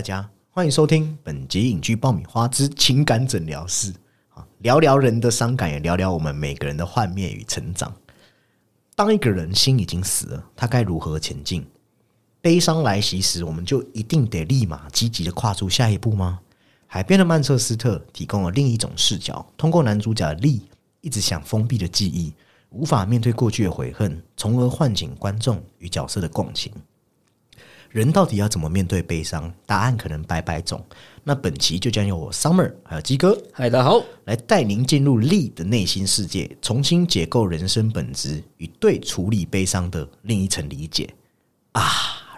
大家欢迎收听本节影剧爆米花之情感诊疗室，聊聊人的伤感，也聊聊我们每个人的幻灭与成长。当一个人心已经死了，他该如何前进？悲伤来袭时，我们就一定得立马积极的跨出下一步吗？海边的曼彻斯特提供了另一种视角，通过男主角利一直想封闭的记忆，无法面对过去的悔恨，从而唤醒观众与角色的共情。人到底要怎么面对悲伤？答案可能百百种。那本期就将由我 Summer 还有鸡哥嗨，大家好。来带您进入利的内心世界，重新解构人生本质与对处理悲伤的另一层理解啊！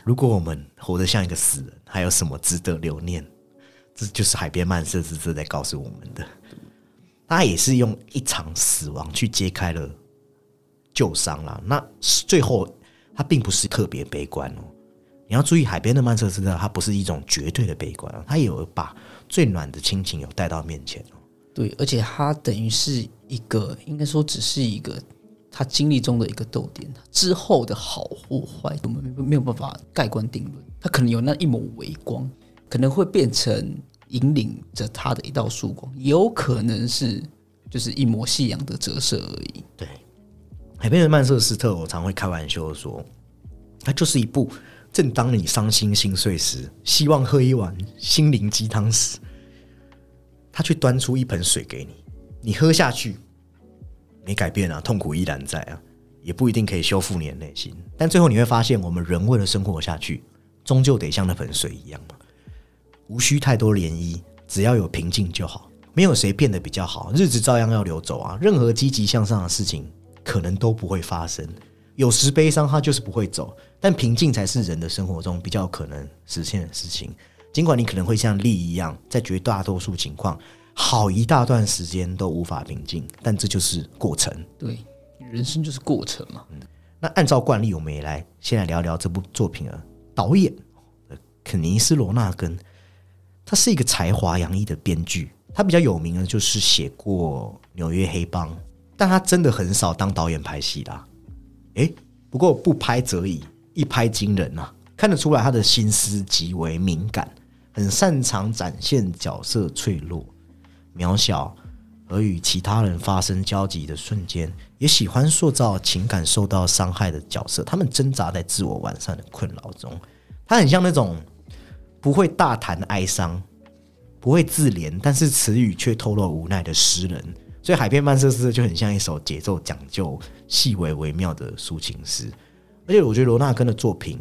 如果我们活得像一个死人，还有什么值得留念？这就是海边曼彻斯特在告诉我们的。他也是用一场死亡去揭开了旧伤啦。那最后他并不是特别悲观哦。你要注意，海边的曼彻斯特，它不是一种绝对的悲观啊，它有把最暖的亲情有带到面前哦。对，而且它等于是一个，应该说只是一个他经历中的一个逗点，之后的好或坏，我们没有办法盖棺定论。他可能有那一抹微光，可能会变成引领着他的一道曙光，也有可能是就是一抹夕阳的折射而已。对，海边的曼彻斯特，我常会开玩笑说，它就是一部。正当你伤心心碎时，希望喝一碗心灵鸡汤时，他却端出一盆水给你，你喝下去没改变啊，痛苦依然在啊，也不一定可以修复你的内心。但最后你会发现，我们人为了生活下去，终究得像那盆水一样嘛，无需太多涟漪，只要有平静就好。没有谁变得比较好，日子照样要流走啊。任何积极向上的事情，可能都不会发生。有时悲伤，它就是不会走。但平静才是人的生活中比较可能实现的事情。尽管你可能会像力一样，在绝大多数情况，好一大段时间都无法平静，但这就是过程。对，人生就是过程嘛。那按照惯例，我们也来先来聊聊这部作品啊导演肯尼斯·罗纳根。他是一个才华洋溢的编剧，他比较有名的就是写过《纽约黑帮》，但他真的很少当导演拍戏啦。诶，不过不拍则已。一拍惊人啊！看得出来，他的心思极为敏感，很擅长展现角色脆弱、渺小，而与其他人发生交集的瞬间，也喜欢塑造情感受到伤害的角色。他们挣扎在自我完善的困扰中。他很像那种不会大谈哀伤、不会自怜，但是词语却透露无奈的诗人。所以，《海边曼彻斯特》就很像一首节奏讲究、细微微妙的抒情诗。而且我觉得罗纳根的作品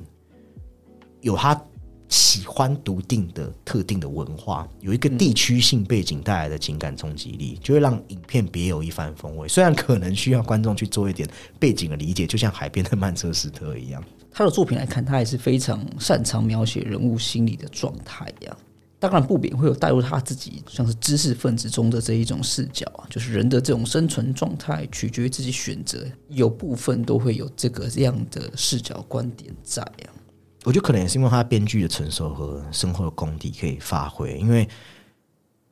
有他喜欢笃定的特定的文化，有一个地区性背景带来的情感冲击力，就会让影片别有一番风味。虽然可能需要观众去做一点背景的理解，就像海边的曼彻斯特一样。他的作品来看，他还是非常擅长描写人物心理的状态呀。当然不免会有带入他自己像是知识分子中的这一种视角啊，就是人的这种生存状态取决于自己选择，有部分都会有这个这样的视角观点在啊。我觉得可能也是因为他编剧的成熟和深厚的功底可以发挥，因为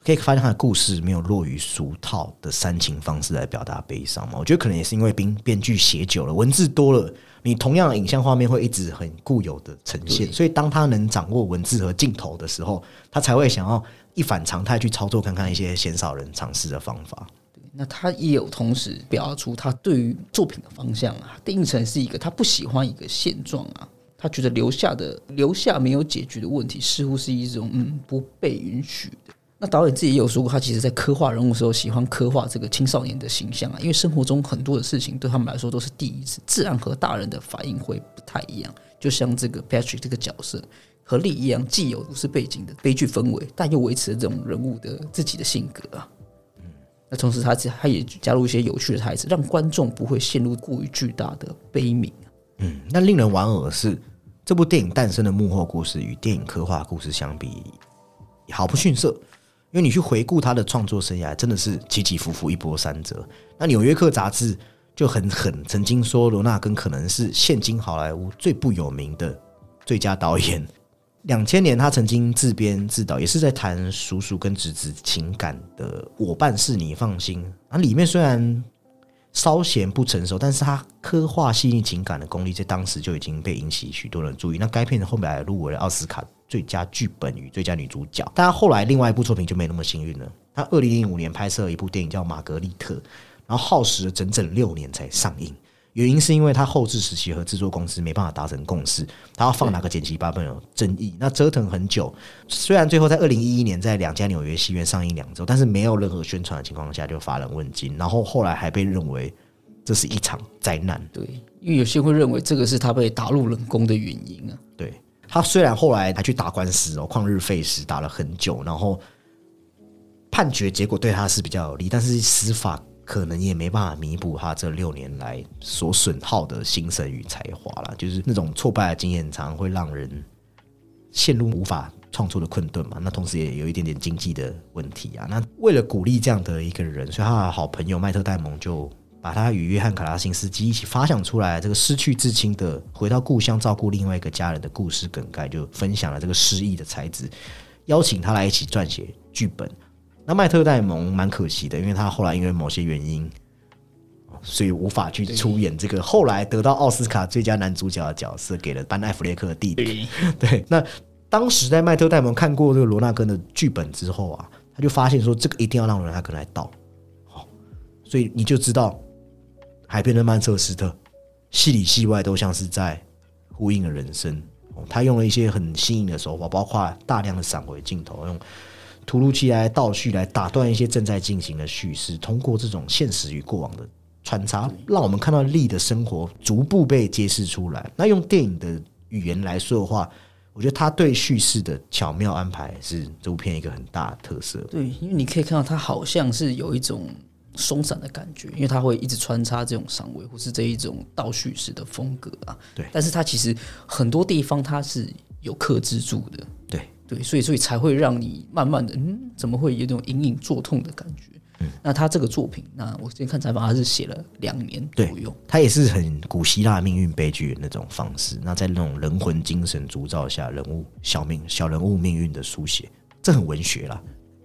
可以发现他的故事没有落于俗套的煽情方式来表达悲伤嘛。我觉得可能也是因为编编剧写久了，文字多了。你同样的影像画面会一直很固有的呈现，所以当他能掌握文字和镜头的时候，他才会想要一反常态去操作看看一些鲜少人尝试的方法。那他也有同时表达出他对于作品的方向啊，定义成是一个他不喜欢一个现状啊，他觉得留下的留下没有解决的问题，似乎是一种嗯不被允许的。那导演自己也有说过，他其实在刻画人物的时候，喜欢刻画这个青少年的形象啊，因为生活中很多的事情对他们来说都是第一次，自然和大人的反应会不太一样。就像这个 Patrick 这个角色和利一样，既有故事背景的悲剧氛围，但又维持这种人物的自己的性格啊。嗯，那同时他他也加入一些有趣的台词，让观众不会陷入过于巨大的悲悯嗯，那令人莞尔的是，这部电影诞生的幕后故事与电影刻画故事相比，毫不逊色。因为你去回顾他的创作生涯，真的是起起伏伏，一波三折。那《纽约客》杂志就很狠，曾经说罗纳根可能是现今好莱坞最不有名的最佳导演。两千年，他曾经自编自导，也是在谈叔叔跟侄子情感的《我办事你放心》。啊，里面虽然稍显不成熟，但是他刻画细腻情感的功力，在当时就已经被引起许多人注意。那该片后面还入围了奥斯卡最佳剧本与最佳女主角。但后来另外一部作品就没那么幸运了。他二零零五年拍摄了一部电影叫《玛格丽特》，然后耗时了整整六年才上映。原因是因为他后置时期和制作公司没办法达成共识，他要放哪个剪辑版本有争议，那折腾很久。虽然最后在二零一一年在两家纽约戏院上映两周，但是没有任何宣传的情况下就乏人问津，然后后来还被认为这是一场灾难。对，因为有些会认为这个是他被打入冷宫的原因啊。对他虽然后来还去打官司哦，旷日费时打了很久，然后判决结果对他是比较有利，但是司法。可能也没办法弥补他这六年来所损耗的心神与才华了。就是那种挫败的经验，常常会让人陷入无法创作的困顿嘛。那同时也有一点点经济的问题啊。那为了鼓励这样的一个人，所以他的好朋友麦特戴蒙就把他与约翰卡拉辛斯基一起发想出来这个失去至亲的回到故乡照顾另外一个家人的故事梗概，就分享了这个失意的才子，邀请他来一起撰写剧本。那麦特戴蒙蛮可惜的，因为他后来因为某些原因，所以无法去出演这个后来得到奥斯卡最佳男主角的角色，给了班艾弗列克的弟弟。对，那当时在麦特戴蒙看过这个罗纳根的剧本之后啊，他就发现说这个一定要让罗纳根来导，好，所以你就知道海边的曼彻斯特戏里戏外都像是在呼应了人生。他用了一些很新颖的手法，包括大量的闪回镜头用。突如其来倒叙来打断一些正在进行的叙事，通过这种现实与过往的穿插，让我们看到力的生活逐步被揭示出来。那用电影的语言来说的话，我觉得他对叙事的巧妙安排是这部片一个很大的特色。对，因为你可以看到他好像是有一种松散的感觉，因为它会一直穿插这种上位或是这一种倒叙式的风格啊。对，但是它其实很多地方它是有克制住的。对。对，所以所以才会让你慢慢的，嗯，怎么会有种隐隐作痛的感觉？嗯，那他这个作品，那我之前看采访，他是写了两年左右，他也是很古希腊命运悲剧的那种方式。那在那种人魂精神铸造下，人物小命小人物命运的书写，这很文学啦。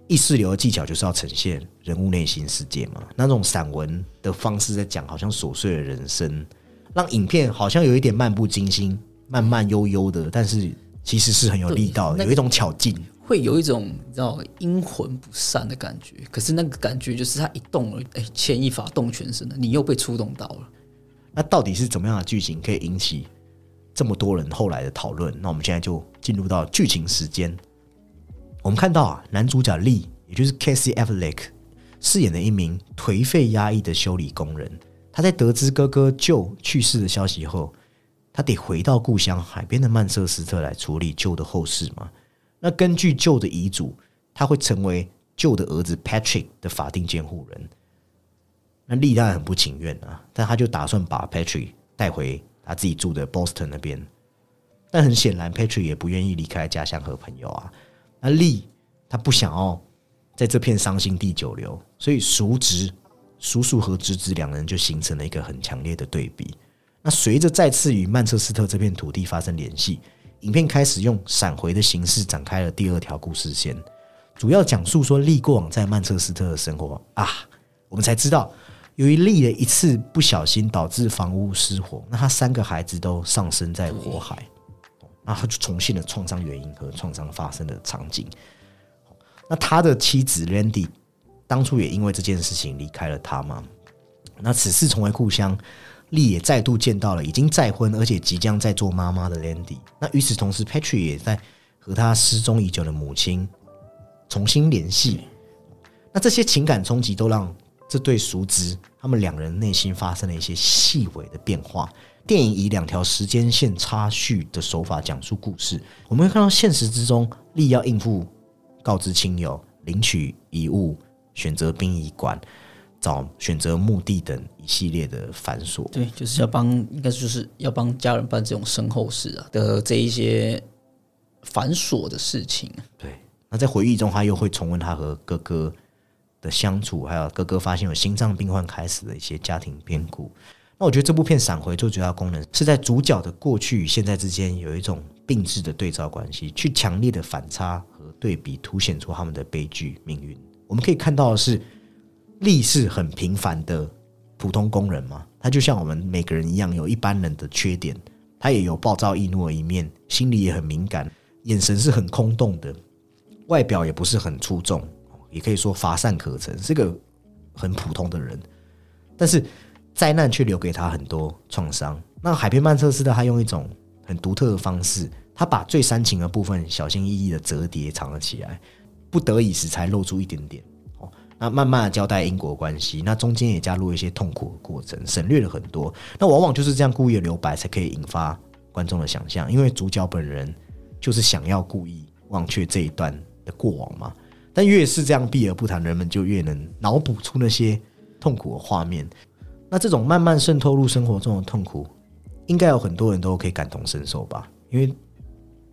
意识流的技巧就是要呈现人物内心世界嘛。那种散文的方式在讲，好像琐碎的人生，让影片好像有一点漫不经心、慢慢悠悠的，但是。其实是很有力道，有一种巧劲，会有一种你知道阴魂不散的感觉。可是那个感觉就是他一动了，哎，牵一发动全身的，你又被触动到了。那到底是怎么样的剧情可以引起这么多人后来的讨论？那我们现在就进入到剧情时间。我们看到啊，男主角利，也就是 Casey Affleck 饰演的一名颓废压抑的修理工人，他在得知哥哥就去世的消息后。他得回到故乡海边的曼彻斯特来处理旧的后事嘛？那根据旧的遗嘱，他会成为旧的儿子 Patrick 的法定监护人。那利当然很不情愿啊，但他就打算把 Patrick 带回他自己住的 Boston 那边。但很显然，Patrick 也不愿意离开家乡和朋友啊。那利他不想要在这片伤心地久留，所以叔侄、叔叔和侄子两人就形成了一个很强烈的对比。那随着再次与曼彻斯特这片土地发生联系，影片开始用闪回的形式展开了第二条故事线，主要讲述说利过往在曼彻斯特的生活啊。我们才知道，由于利的一次不小心导致房屋失火，那他三个孩子都丧生在火海，那他就重现了创伤原因和创伤发生的场景。那他的妻子 Landy 当初也因为这件事情离开了他吗？那此次重回故乡。丽也再度见到了已经再婚而且即将在做妈妈的 Landy。那与此同时，Patrick 也在和他失踪已久的母亲重新联系。那这些情感冲击都让这对熟知他们两人内心发生了一些细微的变化。电影以两条时间线插叙的手法讲述故事。我们会看到现实之中，力要应付告知亲友、领取遗物、选择殡仪馆。找选择墓地等一系列的繁琐，对，就是要帮，应该就是要帮家人办这种身后事啊的这一些繁琐的事情。对，那在回忆中，他又会重温他和哥哥的相处，还有哥哥发现有心脏病患开始的一些家庭变故。那我觉得这部片闪回最主要功能是在主角的过去与现在之间有一种并置的对照关系，去强烈的反差和对比，凸显出他们的悲剧命运。我们可以看到的是。力是很平凡的普通工人嘛，他就像我们每个人一样，有一般人的缺点，他也有暴躁易怒的一面，心里也很敏感，眼神是很空洞的，外表也不是很出众，也可以说乏善可陈，是个很普通的人。但是灾难却留给他很多创伤。那海边曼彻斯特，他用一种很独特的方式，他把最煽情的部分小心翼翼的折叠藏了起来，不得已时才露出一点点。哦，那慢慢的交代因果关系，那中间也加入一些痛苦的过程，省略了很多。那往往就是这样故意的留白，才可以引发观众的想象，因为主角本人就是想要故意忘却这一段的过往嘛。但越是这样避而不谈，人们就越能脑补出那些痛苦的画面。那这种慢慢渗透入生活中的痛苦，应该有很多人都可以感同身受吧？因为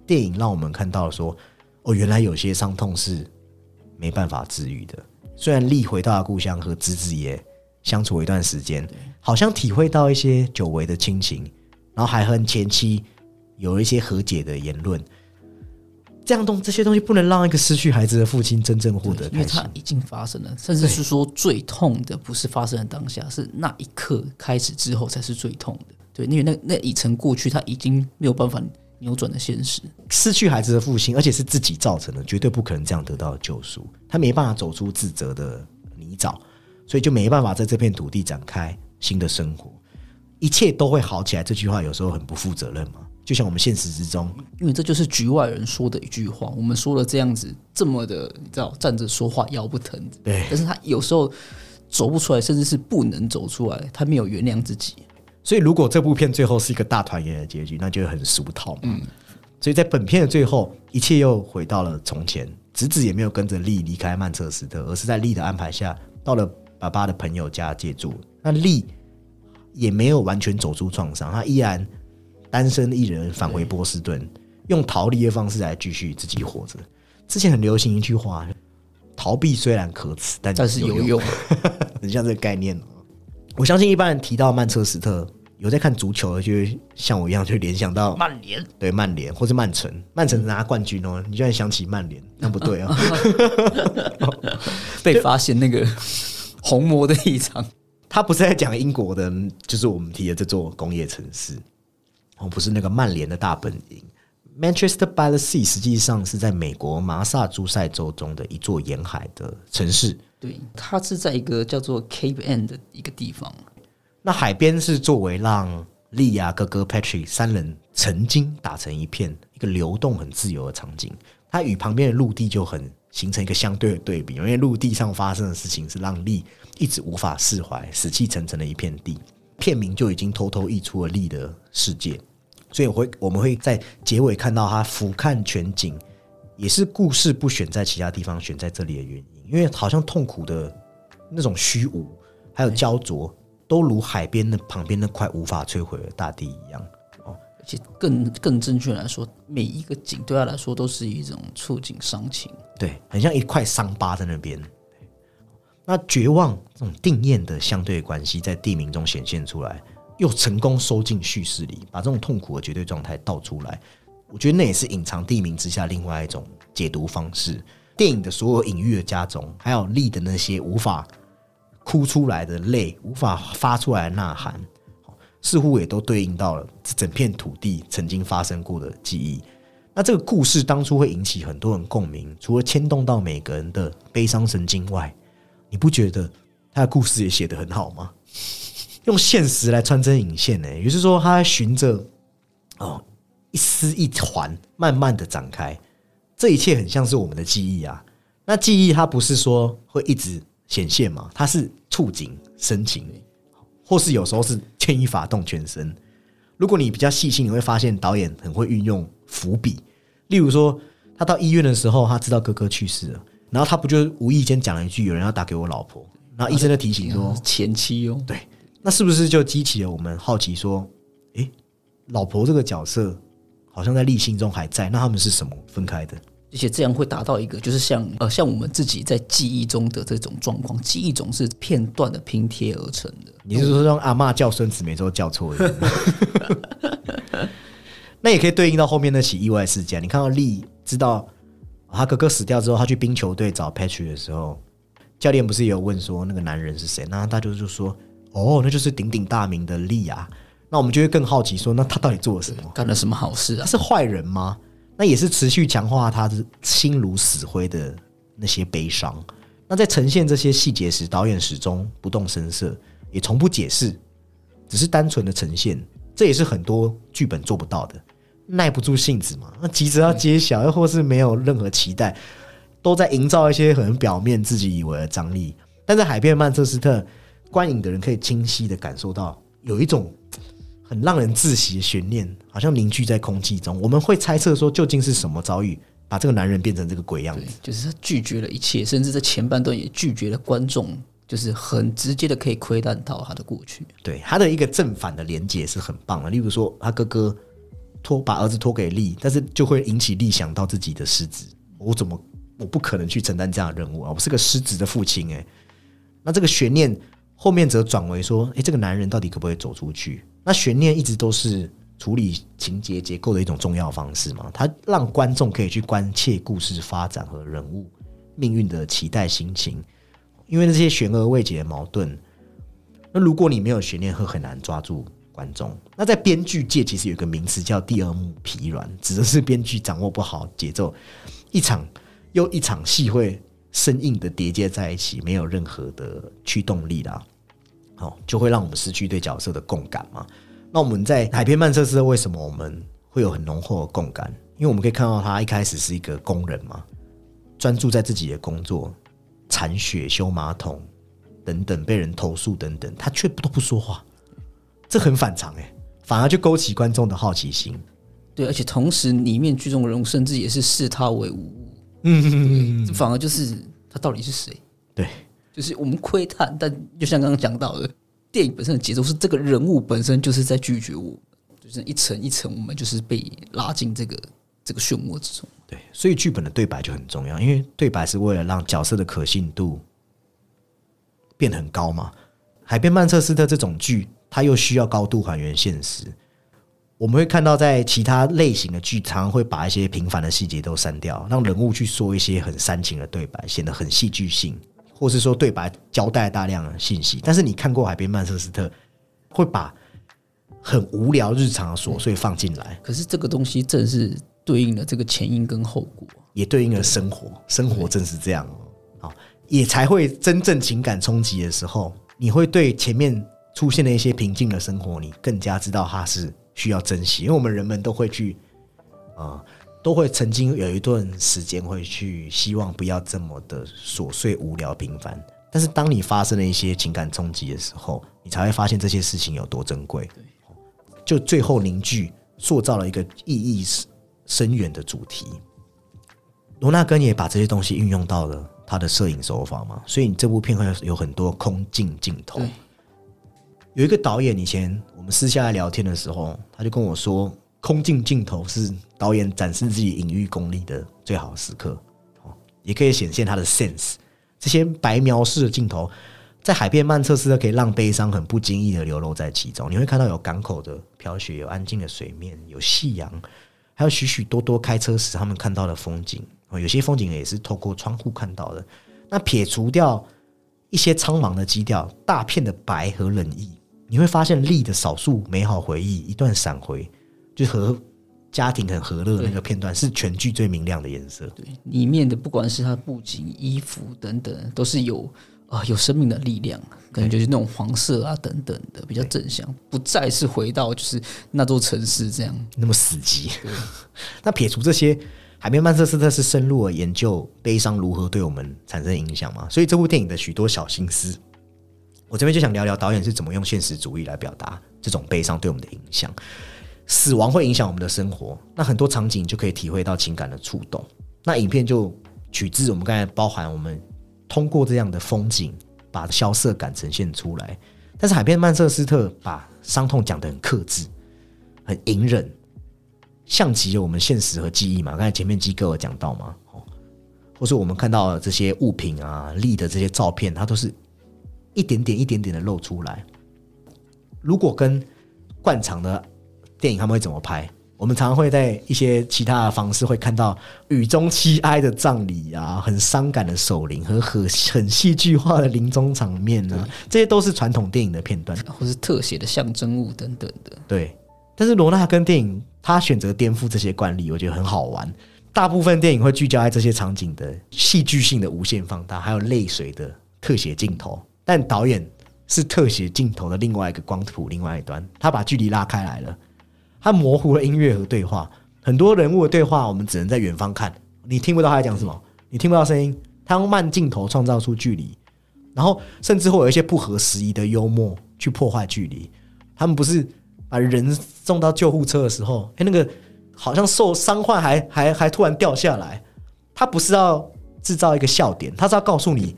电影让我们看到说，哦，原来有些伤痛是没办法治愈的。虽然力回到了故乡和侄子也相处一段时间，好像体会到一些久违的亲情，然后还和前妻有一些和解的言论。这样东这些东西不能让一个失去孩子的父亲真正获得因为开心它。已经发生了，甚至是说最痛的不是发生的当下，是那一刻开始之后才是最痛的。对，因为那那已成过去，他已经没有办法扭转的现实。失去孩子的父亲，而且是自己造成的，绝对不可能这样得到救赎。他没办法走出自责的泥沼，所以就没办法在这片土地展开新的生活。一切都会好起来，这句话有时候很不负责任嘛。就像我们现实之中，因为这就是局外人说的一句话。我们说了这样子这么的，你知道站着说话腰不疼，对但是他有时候走不出来，甚至是不能走出来，他没有原谅自己。所以如果这部片最后是一个大团圆的结局，那就很俗套嘛。所以在本片的最后，一切又回到了从前。侄子也没有跟着丽离开曼彻斯特，而是在丽的安排下，到了爸爸的朋友家借住。那丽也没有完全走出创伤，他依然单身一人返回波士顿，用逃离的方式来继续自己活着。之前很流行一句话：逃避虽然可耻，但但是有用。很像这个概念哦。我相信一般人提到曼彻斯特，有在看足球的，就会像我一样，就会联想到曼联对曼联或是曼城。曼城拿冠军哦，你居然想起曼联，那不对啊！被发现那个红魔的异常，他不是在讲英国的，就是我们提的这座工业城市，哦，不是那个曼联的大本营。Manchester by the Sea 实际上是在美国马萨诸塞州中的一座沿海的城市。对，它是在一个叫做 Cape End 的一个地方。那海边是作为让利亚哥哥 Patrick 三人曾经打成一片，一个流动很自由的场景。它与旁边的陆地就很形成一个相对的对比，因为陆地上发生的事情是让利一直无法释怀、死气沉沉的一片地。片名就已经偷偷溢出了利的世界，所以我会我们会在结尾看到他俯瞰全景，也是故事不选在其他地方，选在这里的原因。因为好像痛苦的那种虚无，还有焦灼，都如海边的旁边那块无法摧毁的大地一样。哦而且更更正确来说，每一个景对他来说都是一种触景伤情。对，很像一块伤疤在那边。那绝望这种定验的相对关系在地名中显现出来，又成功收进叙事里，把这种痛苦的绝对状态倒出来。我觉得那也是隐藏地名之下另外一种解读方式。电影的所有隐喻的加总，还有力的那些无法哭出来的泪，无法发出来的呐喊，似乎也都对应到了整片土地曾经发生过的记忆。那这个故事当初会引起很多人共鸣，除了牵动到每个人的悲伤神经外，你不觉得他的故事也写得很好吗？用现实来穿针引线呢、也就是说，他循着哦一丝一环，慢慢的展开。这一切很像是我们的记忆啊。那记忆它不是说会一直显现嘛，它是触景生情，或是有时候是牵一发动全身。如果你比较细心，你会发现导演很会运用伏笔。例如说，他到医院的时候，他知道哥哥去世了，然后他不就无意间讲了一句“有人要打给我老婆”，然后医生就提醒说前妻哦，对，那是不是就激起了我们好奇说，诶，老婆这个角色好像在立心中还在，那他们是什么分开的？而且这样会达到一个，就是像呃像我们自己在记忆中的这种状况，记忆总是片段的拼贴而成的。你是说让阿嬷叫孙子，每周叫错人？那也可以对应到后面那起意外事件。你看到丽知道他哥哥死掉之后，他去冰球队找 Patrick 的时候，教练不是也有问说那个男人是谁？那他就就说哦，那就是鼎鼎大名的利啊。那我们就会更好奇说，那他到底做了什么？干了什么好事啊？他是坏人吗？那也是持续强化他的心如死灰的那些悲伤。那在呈现这些细节时，导演始终不动声色，也从不解释，只是单纯的呈现。这也是很多剧本做不到的，耐不住性子嘛，那急着要揭晓，又或是没有任何期待，都在营造一些很表面自己以为的张力。但在海边曼彻斯特，观影的人可以清晰的感受到有一种很让人窒息的悬念，好像凝聚在空气中。我们会猜测说，究竟是什么遭遇把这个男人变成这个鬼样子？就是他拒绝了一切，甚至在前半段也拒绝了观众。就是很直接的可以窥探到他的过去，对他的一个正反的连接是很棒的。例如说，他哥哥托把儿子托给利，但是就会引起利想到自己的失职，我怎么我不可能去承担这样的任务啊？我是个失职的父亲哎。那这个悬念后面则转为说，哎，这个男人到底可不可以走出去？那悬念一直都是处理情节结构的一种重要方式嘛？他让观众可以去关切故事发展和人物命运的期待心情。因为那些悬而未解的矛盾，那如果你没有悬念，会很难抓住观众。那在编剧界，其实有一个名词叫“第二幕疲软”，指的是编剧掌握不好节奏，一场又一场戏会生硬的叠接在一起，没有任何的驱动力啦，好，就会让我们失去对角色的共感嘛。那我们在海边曼彻斯特，为什么我们会有很浓厚的共感？因为我们可以看到他一开始是一个工人嘛，专注在自己的工作。铲雪、修马桶等等，被人投诉等等，他却都不说话，这很反常哎，反而就勾起观众的好奇心。对，而且同时里面剧中人物甚至也是视他为无物，嗯，反而就是他到底是谁？对，就是我们窥探，但就像刚刚讲到的，电影本身的节奏是这个人物本身就是在拒绝我，就是一层一层，我们就是被拉进这个这个漩涡之中。对，所以剧本的对白就很重要，因为对白是为了让角色的可信度变得很高嘛。海边曼彻斯特这种剧，它又需要高度还原现实。我们会看到，在其他类型的剧，常常会把一些平凡的细节都删掉，让人物去说一些很煽情的对白，显得很戏剧性，或是说对白交代大量的信息。但是你看过海边曼彻斯特，会把很无聊日常的琐碎放进来。可是这个东西正是。对应了这个前因跟后果，也对应了生活。生活正是这样哦，也才会真正情感冲击的时候，你会对前面出现的一些平静的生活，你更加知道它是需要珍惜。因为我们人们都会去，啊，都会曾经有一段时间会去希望不要这么的琐碎、无聊、平凡。但是当你发生了一些情感冲击的时候，你才会发现这些事情有多珍贵。就最后凝聚、塑造了一个意义。深远的主题，罗纳根也把这些东西运用到了他的摄影手法嘛，所以你这部片会有很多空镜镜头。有一个导演以前我们私下来聊天的时候，他就跟我说，空镜镜头是导演展示自己隐喻功力的最好时刻，哦，也可以显现他的 sense。这些白描式的镜头，在海边曼彻斯特可以让悲伤很不经意的流露在其中。你会看到有港口的飘雪，有安静的水面，有夕阳。还有许许多多开车时他们看到的风景哦，有些风景也是透过窗户看到的。那撇除掉一些苍茫的基调，大片的白和冷意，你会发现力的少数美好回忆，一段闪回，就和家庭很和乐的那个片段，是全剧最明亮的颜色。对，里面的不管是它布景、衣服等等，都是有。啊，有生命的力量，可能就是那种黄色啊等等的，比较正向，不再是回到就是那座城市这样那么死寂。那撇除这些，海边曼彻斯特是深入的研究悲伤如何对我们产生影响嘛？所以这部电影的许多小心思，我这边就想聊聊导演是怎么用现实主义来表达这种悲伤对我们的影响。死亡会影响我们的生活，那很多场景就可以体会到情感的触动。那影片就取自我们刚才包含我们。通过这样的风景，把萧瑟感呈现出来。但是海边曼彻斯特把伤痛讲得很克制，很隐忍，像极了我们现实和记忆嘛。刚才前面机构有讲到嘛，哦，或是我们看到这些物品啊、立的这些照片，它都是一点点、一点点的露出来。如果跟惯常的电影他们会怎么拍？我们常常会在一些其他的方式会看到雨中凄哀的葬礼啊，很伤感的守灵和很 很戏剧化的临终场面呢、这些都是传统电影的片段。或是特写的象征物等等的。对，但是罗纳跟电影他选择颠覆这些惯例，我觉得很好玩。大部分电影会聚焦在这些场景的戏剧性的无限放大，还有泪水的特写镜头，但导演是特写镜头的另外一个光谱另外一端，他把距离拉开来了，他模糊了音乐和对话，很多人物的对话我们只能在远方看，你听不到他在讲什么，你听不到声音，他用慢镜头创造出距离，然后甚至会有一些不合时宜的幽默去破坏距离。他们不是把人送到救护车的时候，哎、那个好像受伤患还还还突然掉下来，他不是要制造一个笑点，他是要告诉你，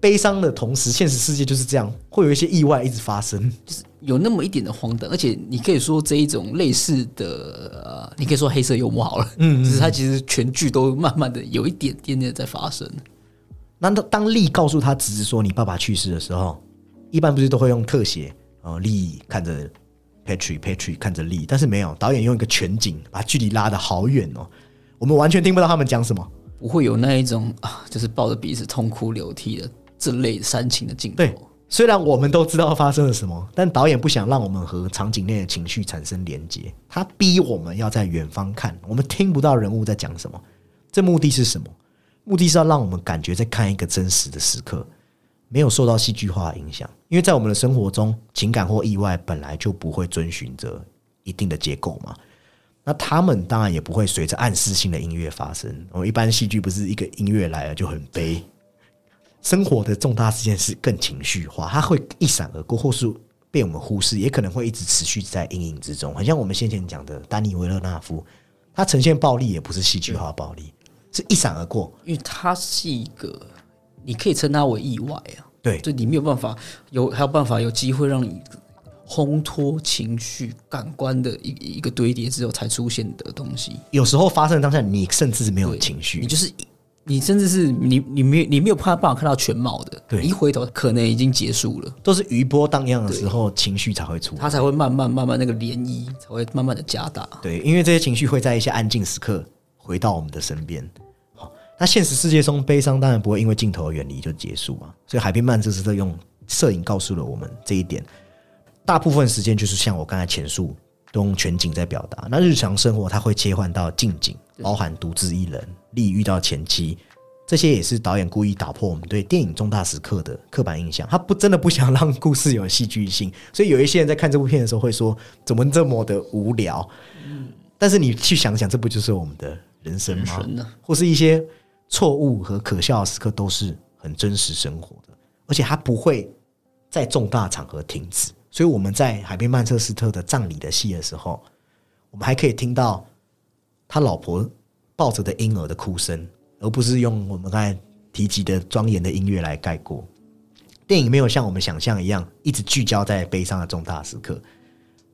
悲伤的同时，现实世界就是这样，会有一些意外一直发生。有那么一点的荒诞，而且你可以说这一种类似的，呃，你可以说黑色幽默好了，嗯，只是它其实全剧都慢慢的有一点点的在发生，那当当丽告诉他侄子说你爸爸去世的时候，一般不是都会用特写，哦、丽看着 Patrick，Patrick 看着丽，但是没有，导演用一个全景把距离拉得好远哦，我们完全听不到他们讲什么。不会有那一种啊，就是抱着彼此痛哭流涕的这类煽情的镜头。对，虽然我们都知道发生了什么，但导演不想让我们和场景内的情绪产生连接，他逼我们要在远方看，我们听不到人物在讲什么。这目的是什么？目的是要让我们感觉在看一个真实的时刻，没有受到戏剧化的影响。因为在我们的生活中，情感或意外本来就不会遵循着一定的结构嘛。那他们当然也不会随着暗示性的音乐发生。我、一般戏剧不是一个音乐来了就很悲，生活的重大事件是更情绪化，它会一闪而过，或是被我们忽视，也可能会一直持续在阴影之中。很像我们先前讲的丹尼维勒纳夫，他呈现暴力也不是戏剧化暴力，是一闪而过。因为它是一个，你可以称它为意外啊，对就你没有办法有还有办法有机会让你烘托情绪、感官的一一个堆叠之后才出现的东西。有时候发生当下，你甚至没有情绪你，就是你甚至是你你没有你没有办法看到全貌的，对一回头可能已经结束了，都是余波荡漾的时候，情绪才会出来。它才会慢慢慢慢那个涟漪才会慢慢的加大。对，因为这些情绪会在一些安静时刻回到我们的身边。好，那现实世界中悲伤当然不会因为镜头的远离就结束嘛，所以海边曼这是用摄影告诉了我们这一点。大部分时间就是像我刚才前述，都用全景在表达。那日常生活它会切换到近景，包含独自一人、利遇到前妻，这些也是导演故意打破我们对电影重大时刻的刻板印象。他不真的不想让故事有戏剧性，所以有一些人在看这部片的时候会说，怎么这么的无聊？但是你去想想，这不就是我们的人生吗？或是一些错误和可笑的时刻，都是很真实生活的，而且它不会在重大场合停止。所以我们在海边曼彻斯特的葬礼的戏的时候，我们还可以听到他老婆抱着的婴儿的哭声，而不是用我们刚才提及的庄严的音乐来盖过。电影没有像我们想象一样一直聚焦在悲伤的重大时刻，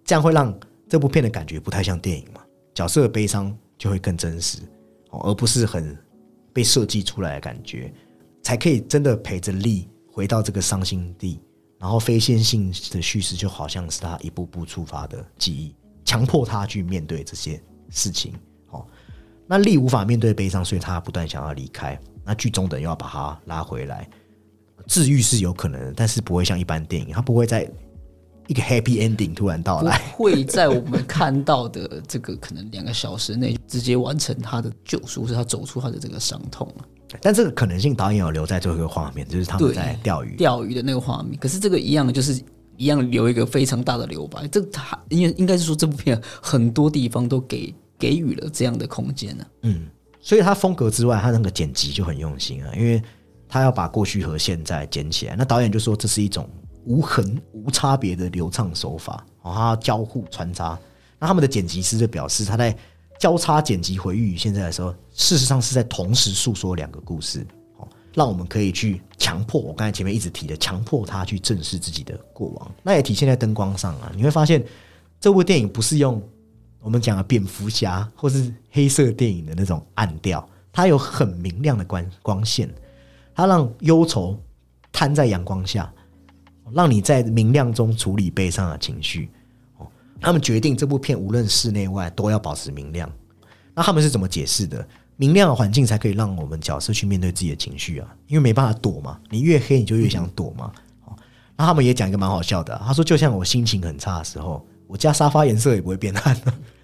这样会让这部片的感觉不太像电影嘛？角色的悲伤就会更真实，而不是很被设计出来的感觉，才可以真的陪着丽回到这个伤心地。然后非线性的叙事就好像是他一步步触发的记忆，强迫他去面对这些事情。哦，那力无法面对悲伤，所以他不断想要离开。那剧中的人要把他拉回来，治愈是有可能的，但是不会像一般电影，他不会在一个 happy ending 突然到来。会在我们看到的这个可能两个小时内直接完成他的救赎，是他走出他的这个伤痛啊。但这个可能性导演有留在最后一个画面，就是他们在钓鱼。钓鱼的那个画面，可是这个一样就是一样留一个非常大的留白。这个他应该应该是说这部片很多地方都给给予了这样的空间呢、嗯，所以他风格之外，他那个剪辑就很用心啊，因为他要把过去和现在剪起来。那导演就说这是一种无痕、无差别的流畅手法，哦，他交互穿插。那他们的剪辑师就表示，他在交叉剪辑回忆现在的时候，事实上是在同时诉说两个故事，哦，让我们可以去强迫我刚才前面一直提的，强迫他去正视自己的过往。那也体现在灯光上啊，你会发现这部电影不是用我们讲的蝙蝠侠或是黑色电影的那种暗调，它有很明亮的光光线，它让忧愁摊在阳光下，让你在明亮中处理悲伤的情绪。他们决定这部片无论室内外都要保持明亮。那他们是怎么解释的？明亮的环境才可以让我们角色去面对自己的情绪啊，因为没办法躲嘛，你越黑你就越想躲嘛。哦，那他们也讲一个蛮好笑的、他说就像我心情很差的时候，我家沙发颜色也不会变暗，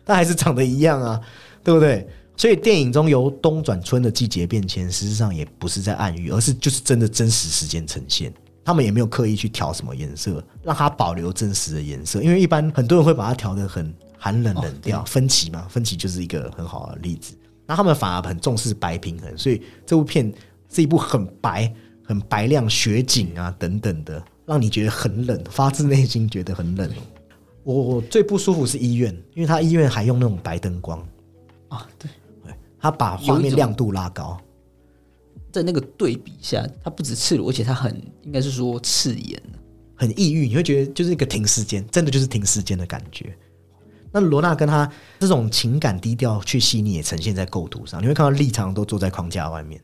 它还是长得一样啊，对不对？所以电影中由冬转春的季节变迁，实际上也不是在暗喻，而是就是真的真实时间呈现。他们也没有刻意去调什么颜色，让它保留真实的颜色。因为一般很多人会把它调得很寒冷冷调，分歧嘛，分歧就是一个很好的例子。那他们反而很重视白平衡，所以这部片是一部很白、很白亮雪景啊等等的，让你觉得很冷，发自内心觉得很冷。我最不舒服是医院，因为他医院还用那种白灯光，啊，对，他把画面亮度拉高。在那个对比下，它不止赤裸，而且它很应该是说刺眼。很抑郁，你会觉得就是一个停时间，真的就是停时间的感觉。那罗娜跟他这种情感低调却细腻，也呈现在构图上。你会看到立场都坐在框架外面，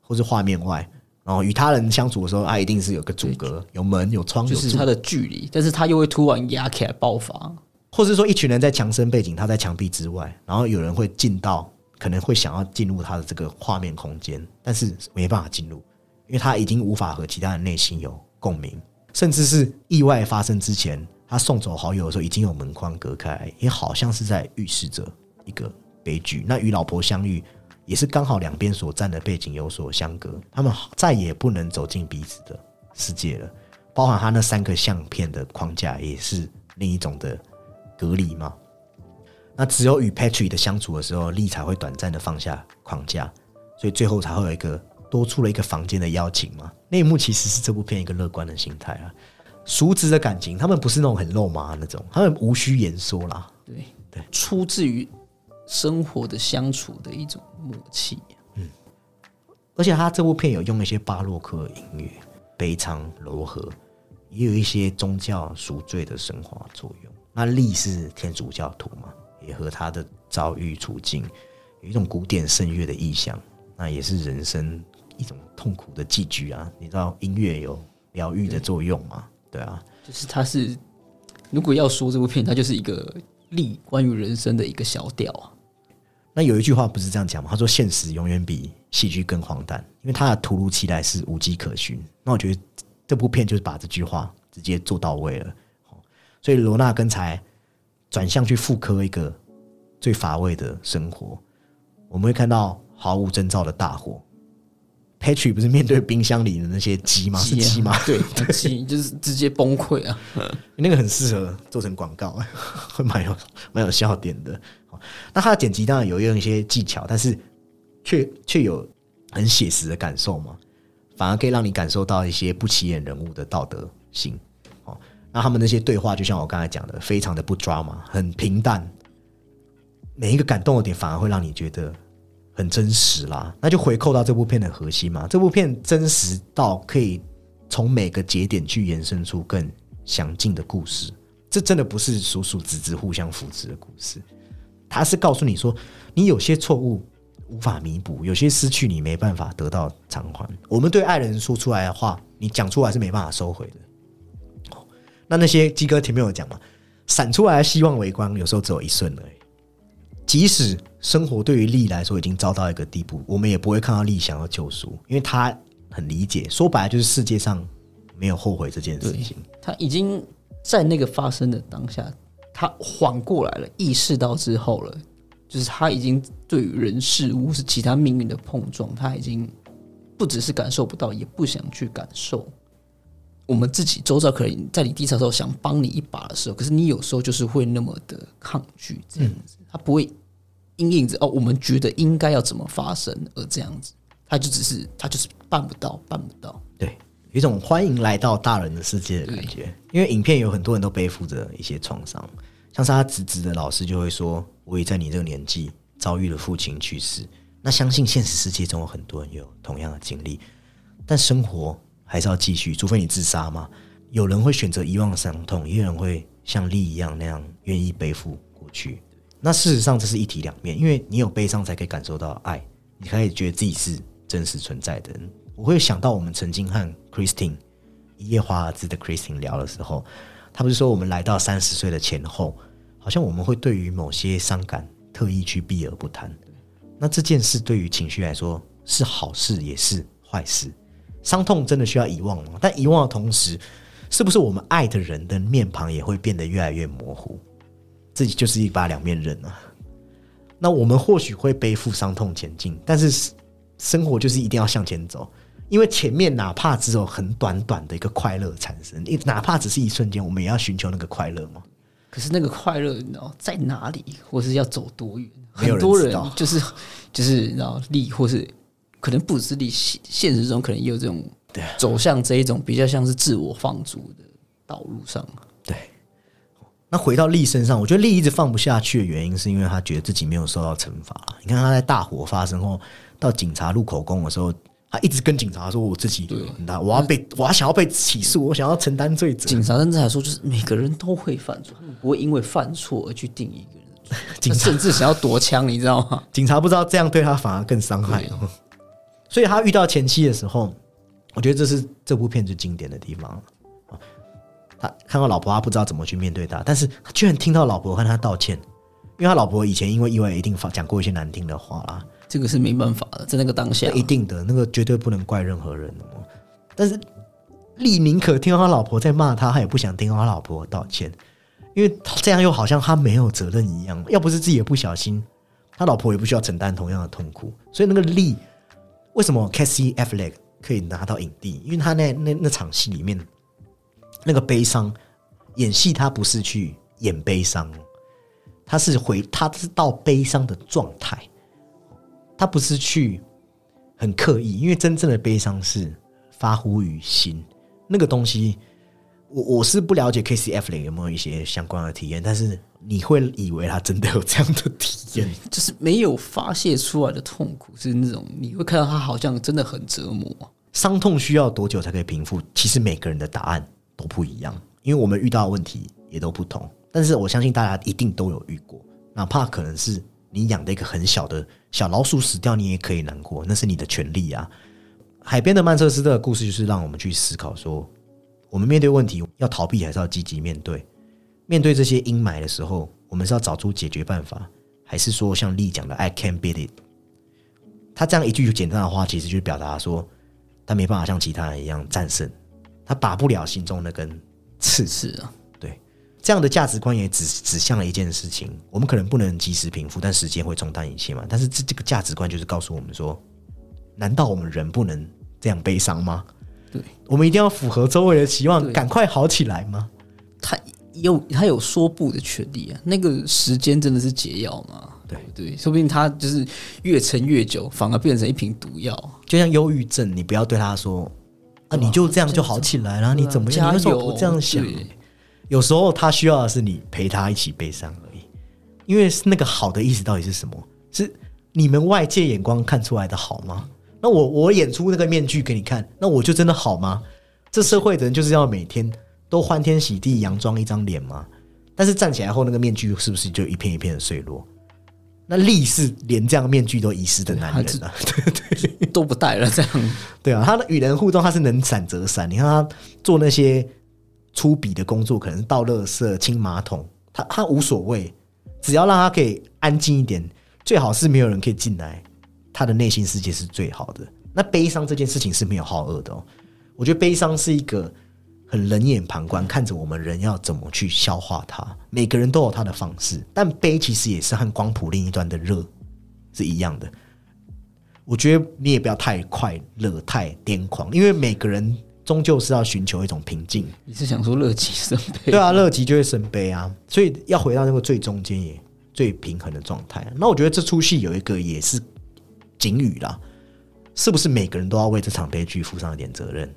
或是画面外，然后与他人相处的时候，他一定是有个阻隔，有门、有窗、就是他，的距离，但是他又会突然压起来爆发。或是说一群人在墙身背景，他在墙壁之外，然后有人会进到，可能会想要进入他的这个画面空间，但是没办法进入，因为他已经无法和其他人内心有共鸣，甚至是意外发生之前，他送走好友的时候已经有门框隔开，也好像是在预示着一个悲剧。那与老婆相遇，也是刚好两边所站的背景有所相隔，他们再也不能走进彼此的世界了。包含他那三个相片的框架，也是另一种的隔离嘛。那只有与 Patrick 的相处的时候，丽才会短暂的放下框架，所以最后才会有一个多出了一个房间的邀请嘛。那一幕其实是这部片一个乐观的心态啊。熟知的感情，他们不是那种很肉麻的那种，他们无需言说啦。对对，出自于生活的相处的一种默契。而且他这部片有用一些巴洛克音乐，悲怆柔和，也有一些宗教赎罪的升华作用。那力是天主教徒嘛，也和他的遭遇处境有一种古典圣乐的意象，那也是人生一种痛苦的寄居啊。你知道音乐有疗愈的作用吗？对啊，就是它是，如果要说这部片，它就是一个力关于人生的一个小调啊。那有一句话不是这样讲吗？他说：“现实永远比戏剧更荒诞，因为他的突如其来是无迹可寻。”那我觉得这部片就是把这句话直接做到位了。哦所以罗纳根才转向去复刻一个最乏味的生活。我们会看到毫无征兆的大火。Patrick 不是面对冰箱里的那些鸡吗？是鸡吗？对，鸡就是直接崩溃啊！那个很适合做成广告，会 蛮有蛮有笑点的。好那他的剪辑当然有用一些技巧，但是却却有很写实的感受嘛，反而可以让你感受到一些不起眼人物的道德性。那他们那些对话，就像我刚才讲的，非常的不抓嘛，很平淡，每一个感动的点反而会让你觉得很真实啦。那就回扣到这部片的核心嘛，这部片真实到可以从每个节点去延伸出更详尽的故事。这真的不是叔叔侄子互相扶持的故事，他是告诉你说，你有些错误无法弥补，有些失去你没办法得到偿还。我们对爱人说出来的话，你讲出来是没办法收回的。那那些鸡哥前面有讲嘛，闪出来的希望微光，有时候只有一瞬而已。即使生活对于力来说已经糟到一个地步，我们也不会看到力想要救赎，因为他很理解。说白了，就是世界上没有后悔这件事情。他已经在那个发生的当下，他缓过来了，意识到之后了，就是他已经对于人事物是其他命运的碰撞，他已经不只是感受不到，也不想去感受。我们自己周遭可能在你低潮的时候想帮你一把的时候，可是你有时候就是会那么的抗拒这样子，他不会因应着哦，我们觉得应该要怎么发生而这样子，他就只是他就是办不到，办不到。对，有一种欢迎来到大人的世界的感觉。因为影片有很多人都背负着一些创伤，像是他侄子的老师就会说：“我也在你这个年纪遭遇了父亲去世。”那相信现实世界中有很多人有同样的经历，但生活还是要继续，除非你自杀嘛。有人会选择遗忘伤痛，也有人会像丽一样那样愿意背负过去。那事实上这是一体两面，因为你有悲伤才可以感受到爱，你可以觉得自己是真实存在的。我会想到我们曾经和 Christine 一夜华尔兹的 Christine 聊的时候，他不是说我们来到三十岁的前后，好像我们会对于某些伤感特意去避而不谈。那这件事对于情绪来说是好事也是坏事。伤痛真的需要遗忘吗？但遗忘的同时，是不是我们爱的人的面庞也会变得越来越模糊？自己就是一把两面刃啊。那我们或许会背负伤痛前进，但是生活就是一定要向前走，因为前面哪怕只有很短短的一个快乐产生，你哪怕只是一瞬间，我们也要寻求那个快乐嘛。可是那个快乐，你知道在哪里，或是要走多远？很多人就是就是你知道力，或是可能不只是力，现现实中可能也有这种对啊走向这一种比较像是自我放逐的道路上。对。那回到丽身上，我觉得丽一直放不下去的原因，是因为他觉得自己没有受到惩罚。你看他在大火发生后，到警察录口供的时候，他一直跟警察说：“我自己，那我要被，我要想要被起诉，我想要承担罪责。警察甚至还说，就是每个人都会犯错，他们不会因为犯错而去定义一个人。警察甚至想要夺枪，你知道吗？警察不知道这样对他反而更伤害哦。所以他遇到前妻的时候，我觉得这是这部片最经典的地方。啊他看到老婆，他不知道怎么去面对他，但是他居然听到老婆和他道歉，因为他老婆以前因为意外一定发讲过一些难听的话啦，这个是没办法的，在那个当下，一定的那个绝对不能怪任何人哦。但是利宁可听到他老婆在骂他，他也不想听到他老婆道歉，因为他这样又好像他没有责任一样。要不是自己也不小心，他老婆也不需要承担同样的痛苦。所以那个利，为什么 Cassie Affleck 可以拿到影帝？因为他那那那场戏里面那个悲伤演戏，他不是去演悲伤，他是回他是到悲伤的状态。他不是去很刻意，因为真正的悲伤是发乎于心，那个东西，我我是不了解 K C F 里有没有一些相关的体验，但是你会以为他真的有这样的体验，就是没有发泄出来的痛苦，是那种你会看到他好像真的很折磨。伤痛需要多久才可以平复？其实每个人的答案都不一样，因为我们遇到的问题也都不同。但是我相信大家一定都有遇过，哪怕可能是你养的一个很小的小老鼠死掉，你也可以难过，那是你的权利啊。海边的曼彻斯特的故事就是让我们去思考说，我们面对问题要逃避还是要积极面对？面对这些阴霾的时候，我们是要找出解决办法，还是说像丽讲的 “I can't beat it”？他这样一句简单的话，其实就是表达说，他没办法像其他人一样战胜，他拔不了心中那根刺。刺啊，对，这样的价值观也指指向了一件事情：我们可能不能及时平复，但时间会冲淡一切嘛。但是这这个价值观就是告诉我们说，难道我们人不能这样悲伤吗？对，我们一定要符合周围的期望，赶快好起来吗？他有他有说不的权利啊。那个时间真的是解药吗？对对，说不定他就是越撑越久，反而变成一瓶毒药。就像忧郁症，你不要对他说啊，你就这样就好起来了，你怎么样？加你为什么不这样想？有时候他需要的是你陪他一起悲伤而已，因为那个好的意思到底是什么？是你们外界眼光看出来的好吗？那我我演出那个面具给你看，那我就真的好吗？这社会的人就是要每天都欢天喜地、佯装一张脸吗？但是站起来后，那个面具是不是就一片一片的碎落？那力是连这样面具都遗失的男人啊，对对 都不戴了，这样对啊，他的与人互动，他是能闪则闪。你看他做那些粗鄙的工作，可能倒垃圾、清马桶，他他无所谓，只要让他可以安静一点，最好是没有人可以进来，他的内心世界是最好的。那悲伤这件事情是没有好恶的哦，我觉得悲伤是一个很冷眼旁观，看着我们人要怎么去消化它。每个人都有他的方式，但悲其实也是和光谱另一端的热是一样的。我觉得你也不要太快乐、太癫狂，因为每个人终究是要寻求一种平静。你是想说乐极生悲？对啊，乐极就会生悲啊，所以要回到那个最中间也最平衡的状态。那我觉得这出戏有一个也是警语啦，是不是每个人都要为这场悲剧负上一点责任？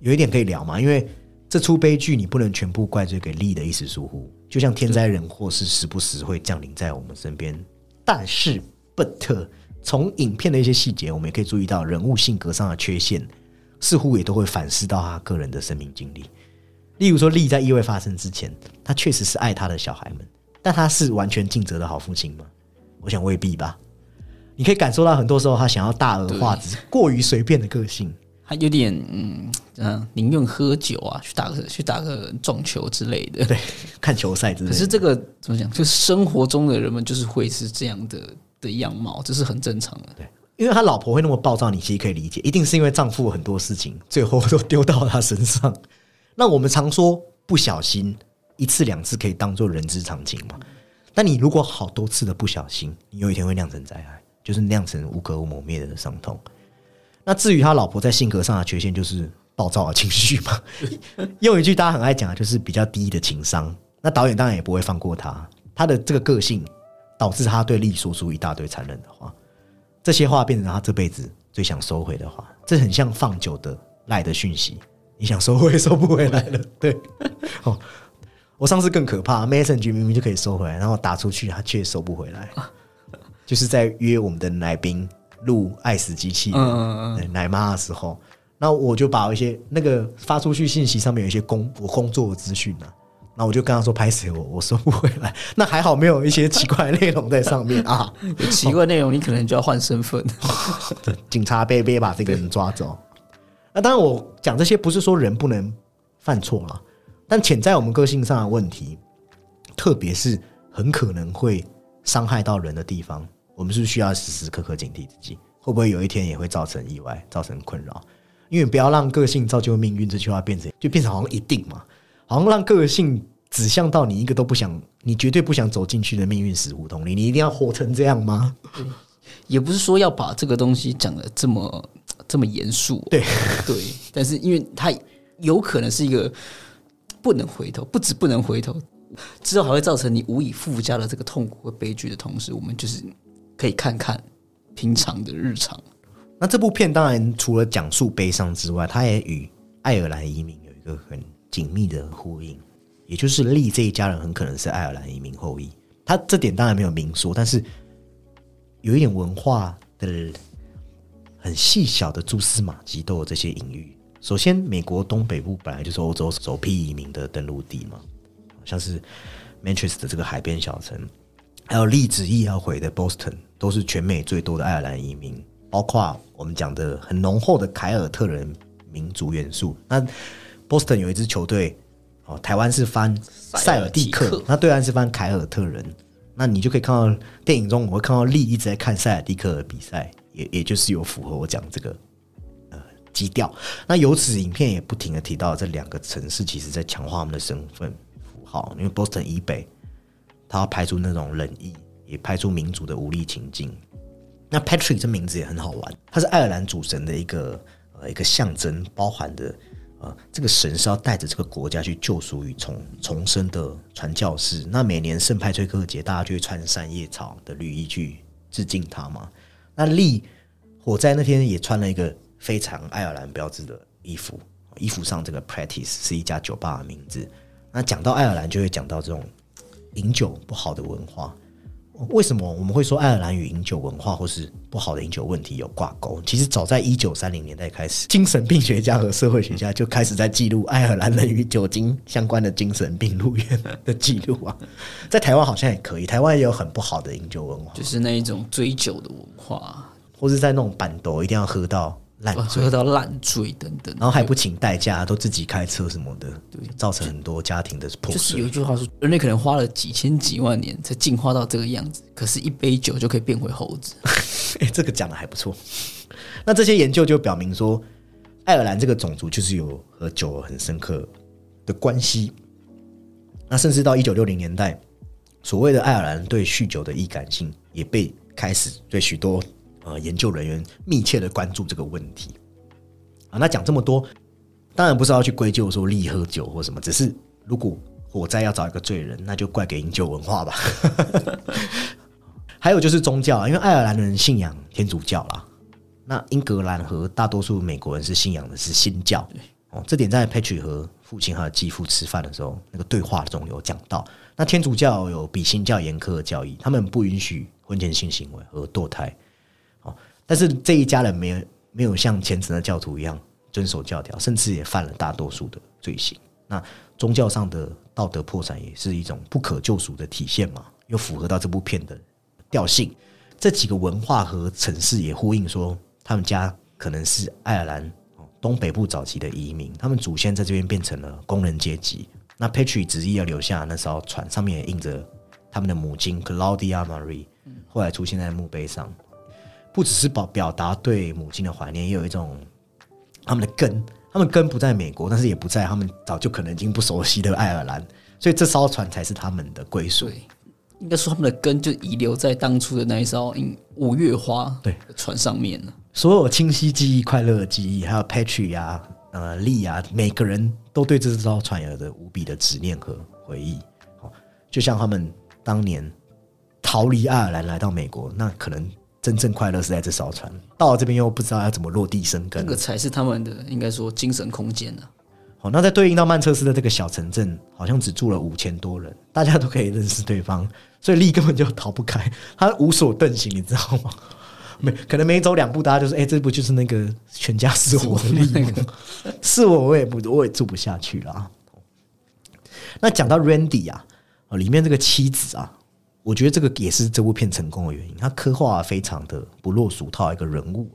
有一点可以聊嘛，因为这出悲剧你不能全部怪罪给利的一时疏忽，就像天灾人祸是时不时会降临在我们身边。但是，but 从影片的一些细节，我们也可以注意到人物性格上的缺陷，似乎也都会反思到他个人的生命经历。例如说，利在意外发生之前，他确实是爱他的小孩们，但他是完全尽责的好父亲吗？我想未必吧。你可以感受到很多时候他想要大而化之、过于随便的个性，他有点嗯嗯，宁愿喝酒啊，去打个去打个撞球之类的。对，看球赛之类的。可是这个怎么讲？就是生活中的人们就是会是这样的的样貌，这是很正常的。对，因为他老婆会那么暴躁，你其实可以理解，一定是因为丈夫很多事情最后都丢到他身上。那我们常说不小心一次两次可以当做人之常情嘛？但你如果好多次的不小心，你有一天会酿成灾害，就是酿成无可磨灭的伤痛。那至于他老婆在性格上的缺陷，就是暴躁的情绪嘛。用一句大家很爱讲的，就是比较低的情商。那导演当然也不会放过他，他的这个个性导致他对丽说出一大堆残忍的话，这些话变成他这辈子最想收回的话。这很像放久的赖的讯息，你想收回 收不回来了。对，哦，我上次更可怕，message 明明就可以收回来，然后打出去他却收不回来，就是在约我们的来宾。录爱死机器人奶妈的时候，那我就把一些那个发出去信息上面有一些工我工作的资讯啊，那我就跟他说拍死我，我收不回来。那还好没有一些奇怪的内容在上面啊，有奇怪内容你可能就要换身份，警察被被把这个人抓走。那当然我讲这些不是说人不能犯错了，但潜在我们个性上的问题，特别是很可能会伤害到人的地方。我们是需要时时刻刻警惕自己，会不会有一天也会造成意外、造成困扰？因为不要让个性造就命运这句话变成就变成好像一定嘛，好像让个性指向到你一个都不想、你绝对不想走进去的命运死胡同里，你一定要活成这样吗？也不是说要把这个东西讲的这么这么严肃，对对，但是因为它有可能是一个不能回头，不止不能回头，之后还会造成你无以复加的这个痛苦和悲剧的同时，我们就是。可以看看平常的日常。那这部片当然除了讲述悲伤之外，它也与爱尔兰移民有一个很紧密的呼应，也就是利这一家人很可能是爱尔兰移民后裔。他这点当然没有明说，但是有一点文化的很细小的蛛丝马迹都有这些隐喻。首先，美国东北部本来就是欧洲首批移民的登陆地嘛，像是 Manchester 这个海边小城。还有利子意要回的 Boston，都是全美最多的爱尔兰移民，包括我们讲的很浓厚的凯尔特人民族元素。那 Boston 有一支球队，哦，台湾是翻塞尔蒂克，那对岸是翻凯尔特人。那你就可以看到电影中，我会看到利一直在看塞尔蒂克的比赛，也也就是有符合我讲这个呃基调。那由此，影片也不停的提到这两个城市，其实在强化他们的身份符号，因为 Boston 以北。他要排除那种冷意，也拍出民族的无力情境。那 Patrick 这名字也很好玩，他是爱尔兰主神的一个呃一个象征，包含的呃这个神是要带着这个国家去救赎与重重生的传教士。那每年圣派崔克节，大家就会穿三叶草的绿衣去致敬他嘛。那利火灾那天也穿了一个非常爱尔兰标志的衣服，衣服上这个 Practice 是一家酒吧的名字。那讲到爱尔兰，就会讲到这种。饮酒不好的文化，为什么我们会说爱尔兰与饮酒文化或是不好的饮酒问题有挂钩？其实早在一九三零年代开始，精神病学家和社会学家就开始在记录爱尔兰人与酒精相关的精神病入院的记录啊。在台湾好像也可以，台湾也有很不好的饮酒文化，就是那一种追酒的文化，或是在那种板斗一定要喝到。烂喝到烂醉等等，然后还不请代驾，都自己开车什么的，对，造成很多家庭的破碎。就是有一句话说，人类可能花了几千几万年才进化到这个样子，可是，一杯酒就可以变回猴子。哎，这个讲的还不错。那这些研究就表明说，爱尔兰这个种族就是有和酒很深刻的关系。那甚至到一九六零年代，所谓的爱尔兰对酗酒的易感性也被开始对许多。呃，研究人员密切的关注这个问题啊。那讲这么多，当然不是要去归咎说利喝酒或什么，只是如果火灾要找一个罪人，那就怪给饮酒文化吧。还有就是宗教，因为爱尔兰人信仰天主教啦，那英格兰和大多数美国人是信仰的是新教。哦，这点在 Patrick 和父亲还有继父吃饭的时候那个对话中有讲到。那天主教有比新教严苛的教义，他们不允许婚前性行为和堕胎。但是这一家人没有没有像虔诚的教徒一样遵守教条，甚至也犯了大多数的罪行。那宗教上的道德破产也是一种不可救赎的体现嘛？又符合到这部片的调性。这几个文化和城市也呼应说，他们家可能是爱尔兰东北部早期的移民，他们祖先在这边变成了工人阶级。那 Patrick 执意要留下那艘船，上面也印着他们的母亲 Claudia Marie，后来出现在墓碑上，不只是表表达对母亲的怀念，也有一种他们的根，他们根不在美国，但是也不在他们早就可能已经不熟悉的爱尔兰，所以这艘船才是他们的归属。对，应该说他们的根就遗留在当初的那一艘嗯五月花对船上面了。所有清晰记忆、快乐的记忆，还有 Patrick 呀、呃利啊，每个人都对这艘船有着无比的执念和回忆。哦，就像他们当年逃离爱尔兰来到美国，那可能真正快乐是在这艘船，到了这边又不知道要怎么落地生根。这个才是他们的应该说精神空间呢、好，那在对应到曼彻斯特这个小城镇，好像只住了五千多人，大家都可以认识对方，所以利根本就逃不开，他无所遁形，你知道吗？没，可能每走两步，大家就说：“哎、这不就是那个全家是我的利吗？是我，我也不，我也住不下去了啊。”那讲到 Randy 啊，哦，里面这个妻子啊，我觉得这个也是这部片成功的原因，他刻画非常的不落俗套一个人物，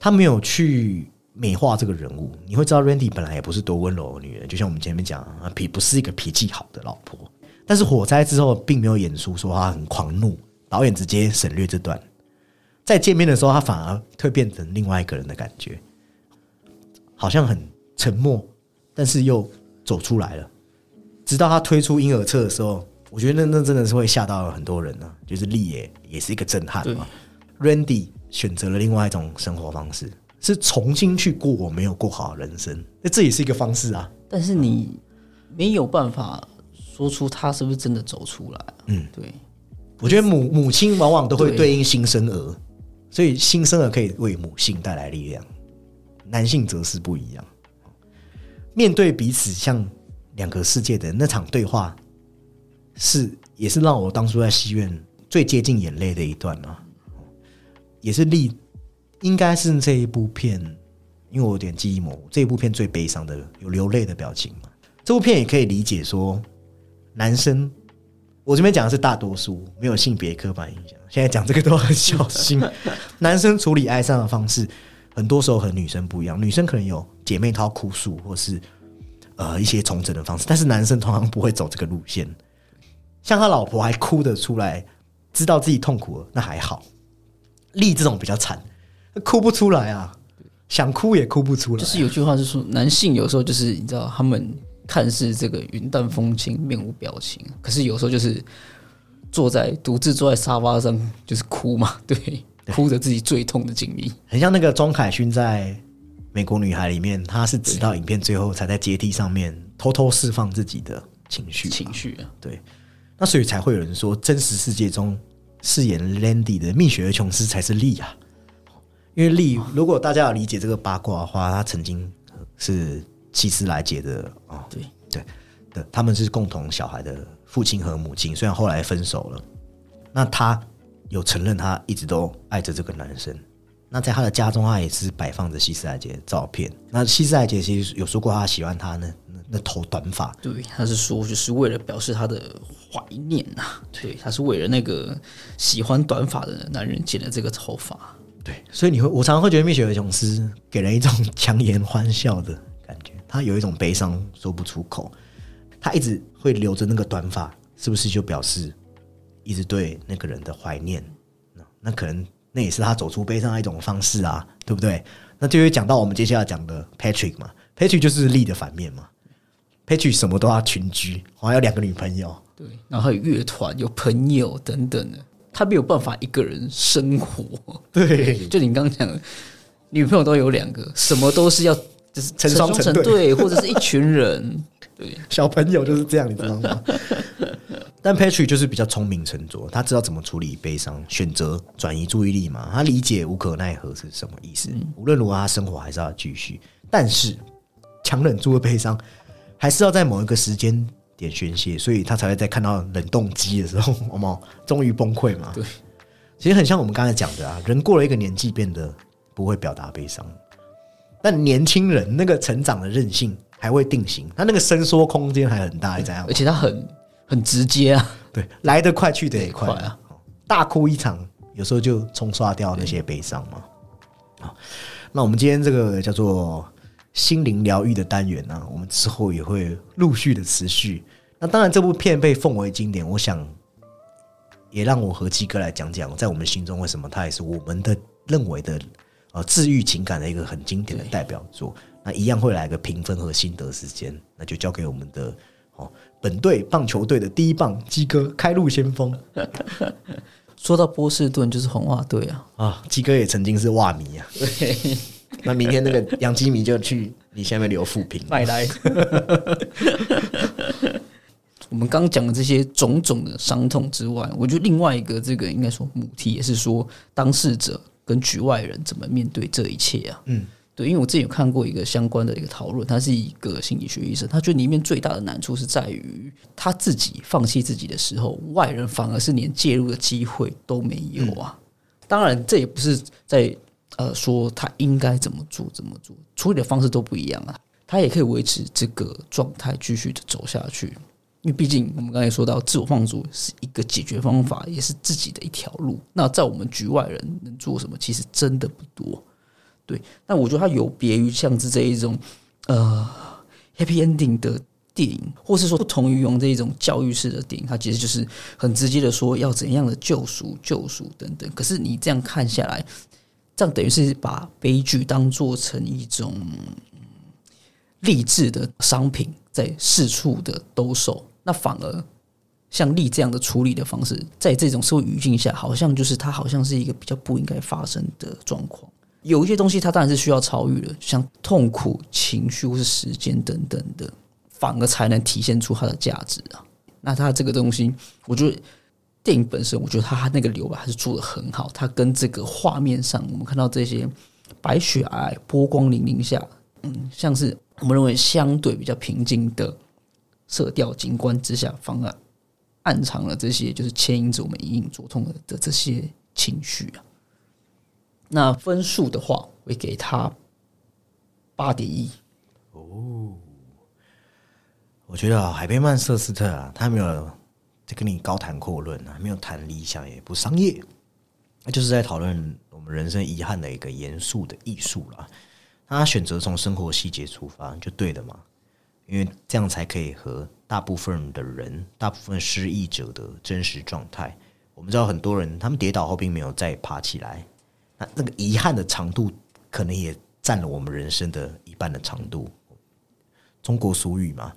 他没有去美化这个人物，你会知道 Randy 本来也不是多温柔的女人，就像我们前面讲啊，脾不是一个脾气好的老婆。但是火灾之后，并没有演出说她很狂怒，导演直接省略这段。在见面的时候，他反而蜕变成另外一个人的感觉，好像很沉默，但是又走出来了。直到他推出婴儿车的时候，我觉得那那真的是会吓到很多人呢、就是丽也也是一个震撼嘛。Randy 选择了另外一种生活方式，是重新去过我没有过好的人生，那这也是一个方式啊。但是你没有办法说出他是不是真的走出来。嗯，对，我觉得母母亲往往都会对对应新生儿，所以新生儿可以为母性带来力量，男性则是不一样。面对彼此像两个世界的那场对话，是也是让我当初在戏院最接近眼泪的一段啊，也是力应该是这一部片，因为我有点记忆模糊，这一部片最悲伤的有流泪的表情嘛。这部片也可以理解说，男生我这边讲的是大多数，没有性别刻板印象。现在讲这个都很小心。男生处理哀伤的方式，很多时候和女生不一样。女生可能有姐妹淘哭诉，或是呃一些重整的方式，但是男生通常不会走这个路线。像他老婆还哭得出来，知道自己痛苦了，那还好。力这种比较惨，哭不出来啊，想哭也哭不出来。就是有句话是说，男性有时候就是你知道，他们看似这个云淡风轻、面无表情，可是有时候就是坐在独自坐在沙发上就是哭嘛，对，哭着自己最痛的经历。很像那个庄凯勋在《美国女孩》里面，他是直到影片最后才在阶梯上面偷偷释放自己的情绪。情绪啊，对，那所以才会有人说，真实世界中饰演 Landy 的蜜雪儿琼斯才是丽啊。因为丽，如果大家要理解这个八卦的话，她曾经是希斯莱杰的哦，对对的，他们是共同小孩的父亲和母亲，虽然后来分手了，那他有承认他一直都爱着这个男生。那在他的家中，他也是摆放着希斯莱杰的照片。那希斯莱杰其实有说过，他喜欢他那那那头短发，对，他是说就是为了表示他的怀念呐、对，他是为了那个喜欢短发的男人剪了这个头发。对，所以你会，我常常会觉得蜜雪儿琼斯给人一种强颜欢笑的感觉，他有一种悲伤说不出口，他一直会留着那个短发，是不是就表示一直对那个人的怀念？那那可能那也是他走出悲伤的一种方式啊，对不对？那就会讲到我们接下来讲的 Patrick 嘛，Patrick 就是力的反面嘛，Patrick 什么都要群居，还有两个女朋友，对，然后还有乐团、有朋友等等的，他没有办法一个人生活。对，就你刚刚讲的，女朋友都有两个，什么都是要就是成双成对。对，或者是一群人，对，小朋友就是这样，你知道吗？但 Patrick 就是比较聪明沉着，他知道怎么处理悲伤，选择转移注意力嘛。他理解无可奈何是什么意思。无论如何，他生活还是要继续，但是强忍住的悲伤，还是要在某一个时间点宣泄，所以他才会在看到冷冻机的时候，我们终于崩溃嘛。对，其实很像我们刚才讲的啊，人过了一个年纪，变得不会表达悲伤，但年轻人那个成长的韧性还未定型，它那个伸缩空间还很大，你知道吗而？且它很很直接啊，对，来得快去得也快快啊！大哭一场，有时候就冲刷掉那些悲伤嘛。好，那我们今天这个叫做心灵疗愈的单元呢、我们之后也会陆续的持续。那当然，这部片被奉为经典，我想也让我和鸡哥来讲讲，在我们心中为什么它也是我们的认为的呃治愈情感的一个很经典的代表作。那一样会来个评分和心得时间，那就交给我们的哦本队棒球队的第一棒鸡哥开路先锋 说到波士顿，就是红袜队啊。啊，鸡哥也曾经是袜迷啊。对，那明天那个杨基迷就去你下面留副评。拜来。我们刚讲的这些种种的伤痛之外，我觉得另外一个这个应该说母题也是说当事者跟局外人怎么面对这一切啊。嗯，对，因为我自己有看过一个相关的一个讨论，他是一个心理学医生，他觉得里面最大的难处是在于他自己放弃自己的时候，外人反而是连介入的机会都没有啊。当然，这也不是在呃说他应该怎么做怎么做，处理的方式都不一样啊。他也可以维持这个状态继续的走下去，因为毕竟我们刚才说到，自我放逐是一个解决方法，也是自己的一条路。那在我们局外人能做什么，其实真的不多。对，那我觉得它有别于像是这一种呃 happy ending 的电影，或是说不同于用这一种教育式的电影，它其实就是很直接的说要怎样的救赎、救赎等等。可是你这样看下来，这样等于是把悲剧当做成一种励志的商品，在四处的兜售，那反而。像力这样的处理的方式，在这种社会语境下，好像就是它好像是一个比较不应该发生的状况。有一些东西，它当然是需要超越的，像痛苦、情绪或是时间等等的，反而才能体现出它的价值啊。那它这个东西，我觉得电影本身，我觉得它那个留白还是做的很好。它跟这个画面上，我们看到这些白雪皑皑、波光粼粼下，嗯，像是我们认为相对比较平静的色调景观之下，反而暗藏了这些就是牵引着我们隐隐作痛的的这些情绪啊。那分数的话，会给他八点一。哦我觉得啊，海贝曼瑟斯特啊，他没有在跟你高谈阔论啊，没有谈理想，也不商业，那就是在讨论我们人生遗憾的一个严肃的艺术啦。那他选择从生活细节出发，就对的嘛，因为这样才可以和大部分的人、大部分失意者的真实状态。我们知道很多人他们跌倒后并没有再爬起来，那那个遗憾的长度，可能也占了我们人生的一半的长度。中国俗语嘛，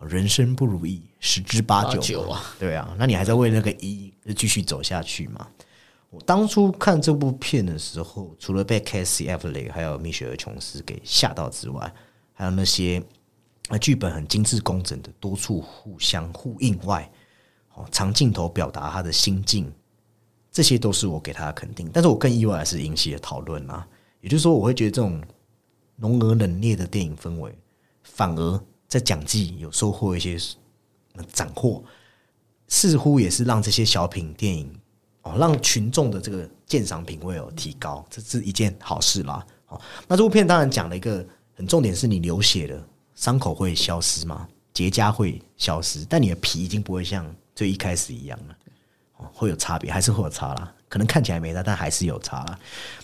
人生不如意十之八九八九啊，对啊，那你还在为那个一继续走下去吗？我当初看这部片的时候，除了被 Casey Affleck 还有米雪儿琼斯给吓到之外，还有那些啊剧本很精致工整的多处互相呼应外，哦长镜头表达他的心境，这些都是我给他的肯定。但是我更意外的是引起了讨论啊，也就是说，我会觉得这种浓而冷冽的电影氛围，反而在奖季有收获一些斩获，似乎也是让这些小品电影哦，让群众的这个鉴赏品味有提高，这是一件好事啦。好，那这部片当然讲了一个很重点，是你流血了，伤口会消失吗，结痂会消失，但你的皮已经不会像最一开始一样了，会有差别，还是会有差啦。可能看起来没差，但还是有差啦。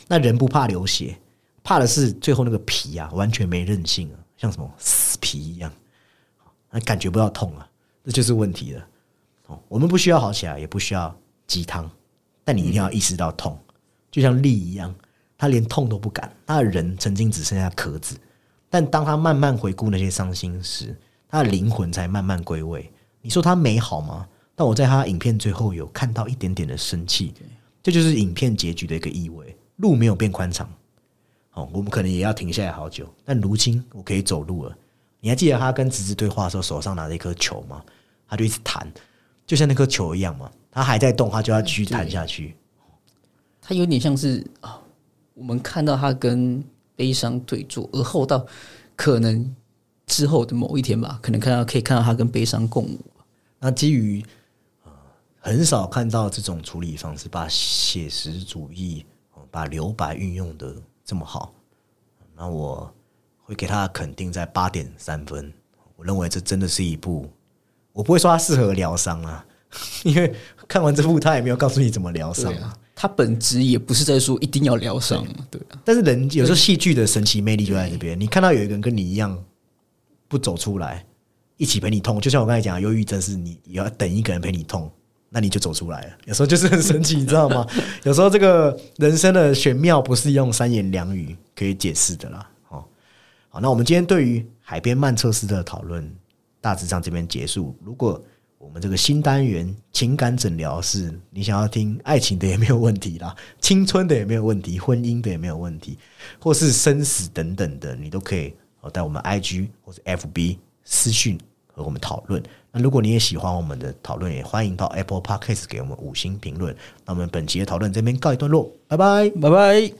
那人不怕流血，怕的是最后那个皮啊，完全没韧性啊，像什么死皮一样，那感觉不到痛啊，这就是问题了。哦，我们不需要好起来，也不需要鸡汤，但你一定要意识到痛，就像力一样，他连痛都不敢，他的人曾经只剩下壳子，但当他慢慢回顾那些伤心时，他的灵魂才慢慢归位。你说他美好吗？但我在他影片最后有看到一点点的生气，这就是影片结局的一个意味。路没有变宽敞，哦，我们可能也要停下来好久，但如今我可以走路了。你还记得他跟侄子对话的时候，手上拿着一颗球吗？他就一直弹，就像那颗球一样嘛。他还在动，他就要继续弹下去。他有点像是啊，我们看到他跟悲伤对坐，而后到可能之后的某一天吧，可能看到可以看到他跟悲伤共舞。那基于呃很少看到这种处理方式，把写实主义、把留白运用的这么好，那我会给他肯定在八点三分。我认为这真的是一部，我不会说它适合疗伤啊，因为看完这部他也没有告诉你怎么疗伤对啊，它本质也不是在说一定要疗伤，对啊，但是人有时候戏剧的神奇魅力就在这边，你看到有一个人跟你一样不走出来，一起陪你痛，就像我刚才讲，忧郁症是你也要等一个人陪你痛，那你就走出来了。有时候就是很神奇，你知道吗？有时候这个人生的玄妙不是用三言两语可以解释的啦。哦，好，那我们今天对于海边曼彻斯的讨论大致上这边结束。如果我们这个新单元情感诊疗室，你想要听爱情的也没有问题啦，青春的也没有问题，婚姻的也没有问题，或是生死等等的，你都可以哦在我们 IG 或者 FB 私讯和我们讨论。那如果你也喜欢我们的讨论，也欢迎到 Apple Podcast 给我们五星评论。那我们本期的讨论这边告一段落，拜拜拜拜。